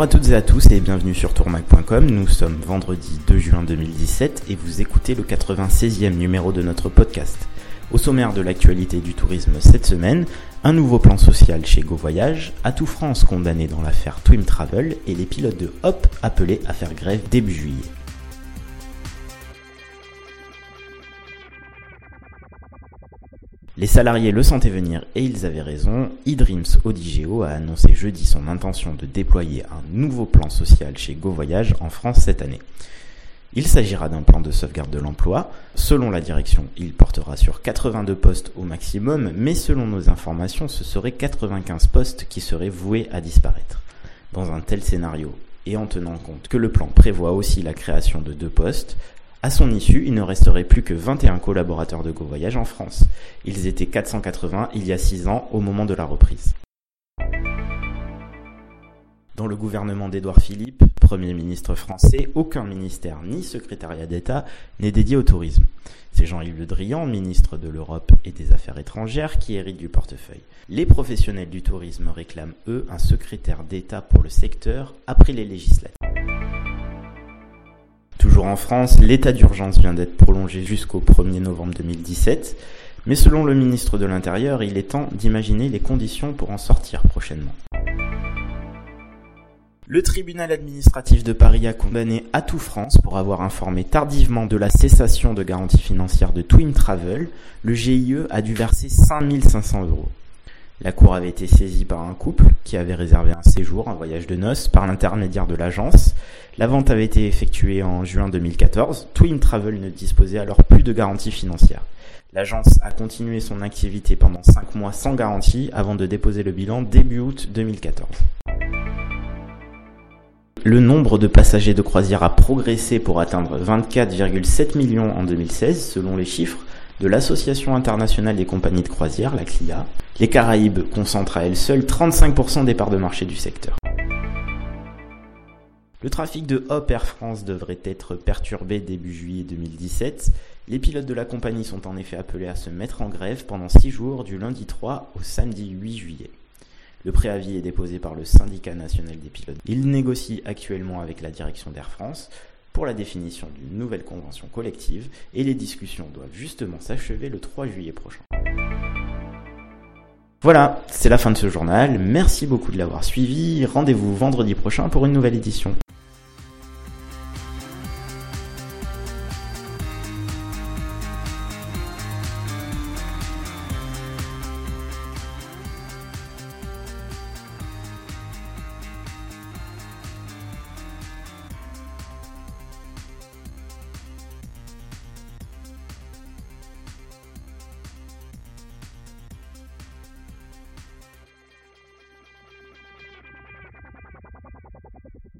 Bonjour à toutes et à tous et bienvenue sur tourmac.com. Nous sommes vendredi 2 juin 2017 et vous écoutez le 96e numéro de notre podcast. Au sommaire de l'actualité du tourisme cette semaine, un nouveau plan social chez Go Voyage, Atout France condamné dans l'affaire Twim Travel et les pilotes de Hop appelés à faire grève début juillet. Les salariés le sentaient venir et ils avaient raison. eDreams Odigeo a annoncé jeudi son intention de déployer un nouveau plan social chez Go Voyage en France cette année. Il s'agira d'un plan de sauvegarde de l'emploi. Selon la direction, il portera sur 82 postes au maximum, mais selon nos informations, ce seraient 95 postes qui seraient voués à disparaître. Dans un tel scénario, et en tenant compte que le plan prévoit aussi la création de deux postes, à son issue, il ne resterait plus que 21 collaborateurs de Go Voyage en France. Ils étaient 480 il y a 6 ans au moment de la reprise. Dans le gouvernement d'Édouard Philippe, Premier ministre français, aucun ministère ni secrétariat d'État n'est dédié au tourisme. C'est Jean-Yves Le Drian, ministre de l'Europe et des Affaires étrangères, qui hérite du portefeuille. Les professionnels du tourisme réclament, eux, un secrétaire d'État pour le secteur après les législatives. En France, l'état d'urgence vient d'être prolongé jusqu'au 1er novembre 2017, mais selon le ministre de l'Intérieur, il est temps d'imaginer les conditions pour en sortir prochainement. Le tribunal administratif de Paris a condamné Atout France pour avoir informé tardivement de la cessation de garantie financière de Twin Travel. Le GIE a dû verser 5500 euros. La cour avait été saisie par un couple qui avait réservé un séjour, un voyage de noces, par l'intermédiaire de l'agence. La vente avait été effectuée en juin 2014. Twin Travel ne disposait alors plus de garantie financière. L'agence a continué son activité pendant 5 mois sans garantie avant de déposer le bilan début août 2014. Le nombre de passagers de croisière a progressé pour atteindre 24,7 millions en 2016 selon les chiffres de l'Association internationale des compagnies de croisière, la CLIA. Les Caraïbes concentrent à elles seules 35% des parts de marché du secteur. Le trafic de Hop Air France devrait être perturbé début juillet 2017. Les pilotes de la compagnie sont en effet appelés à se mettre en grève pendant 6 jours du lundi 3 au samedi 8 juillet. Le préavis est déposé par le syndicat national des pilotes. Il négocie actuellement avec la direction d'Air France pour la définition d'une nouvelle convention collective et les discussions doivent justement s'achever le 3 juillet prochain. Voilà, c'est la fin de ce journal. Merci beaucoup de l'avoir suivi. Rendez-vous vendredi prochain pour une nouvelle édition.